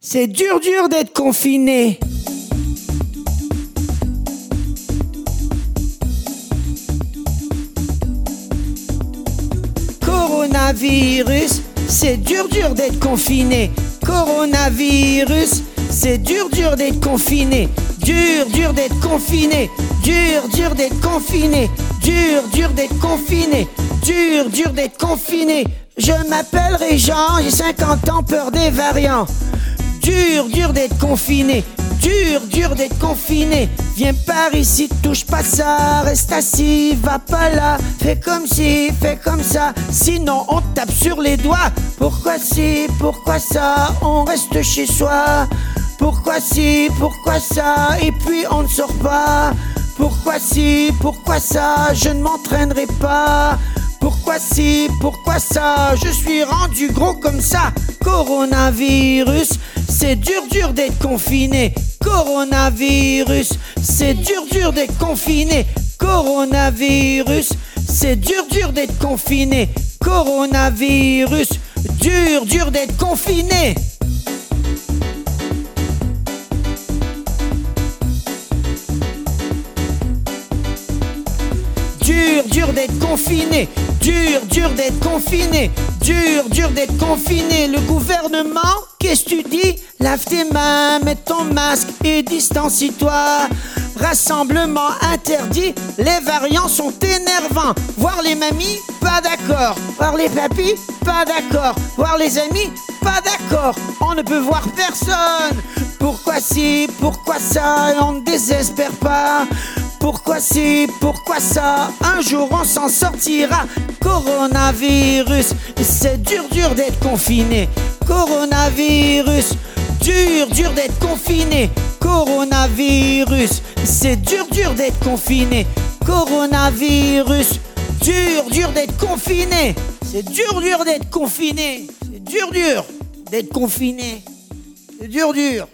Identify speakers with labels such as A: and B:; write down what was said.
A: C'est dur dur d'être confiné. Coronavirus, c'est dur dur d'être confiné. Coronavirus, c'est dur dur d'être confiné. Dur dur d'être confiné. Dur dur d'être confiné. Dur dur d'être confiné. Dur dur d'être confiné. Je m'appelle Régent, j'ai 50 ans, peur des variants. Dur dur d'être confiné. Dur, dur d'être confiné. Viens par ici, touche pas ça, reste assis, va pas là. Fais comme si, fais comme ça, sinon on tape sur les doigts. Pourquoi si, pourquoi ça, on reste chez soi. Pourquoi si, pourquoi ça, et puis on ne sort pas. Pourquoi si, pourquoi ça, je ne m'entraînerai pas. Pourquoi si, pourquoi ça, je suis rendu gros comme ça. Coronavirus, c'est dur dur d'être confiné. Coronavirus, c'est dur dur d'être confiné. Coronavirus, c'est dur dur d'être confiné. Coronavirus, dur dur d'être confiné. Dur, dur d'être confiné. Dur, dur d'être confiné. Dur, dur d'être confiné. Le gouvernement, qu'est-ce que tu dis? Lave tes mains, mets ton masque et distancie-toi. Rassemblement interdit, les variants sont énervants. Voir les mamies, pas d'accord. Voir les papis, pas d'accord. Voir les amis, pas d'accord. On ne peut voir personne. Pourquoi si, pourquoi ça, on ne désespère pas. Pourquoi si, pourquoi ça? Un jour on s'en sortira. Coronavirus, c'est dur dur d'être confiné. Coronavirus, dur dur d'être confiné. Coronavirus, c'est dur dur d'être confiné. Coronavirus, dur dur d'être confiné. C'est dur dur d'être confiné. C'est dur dur d'être confiné. C'est dur dur.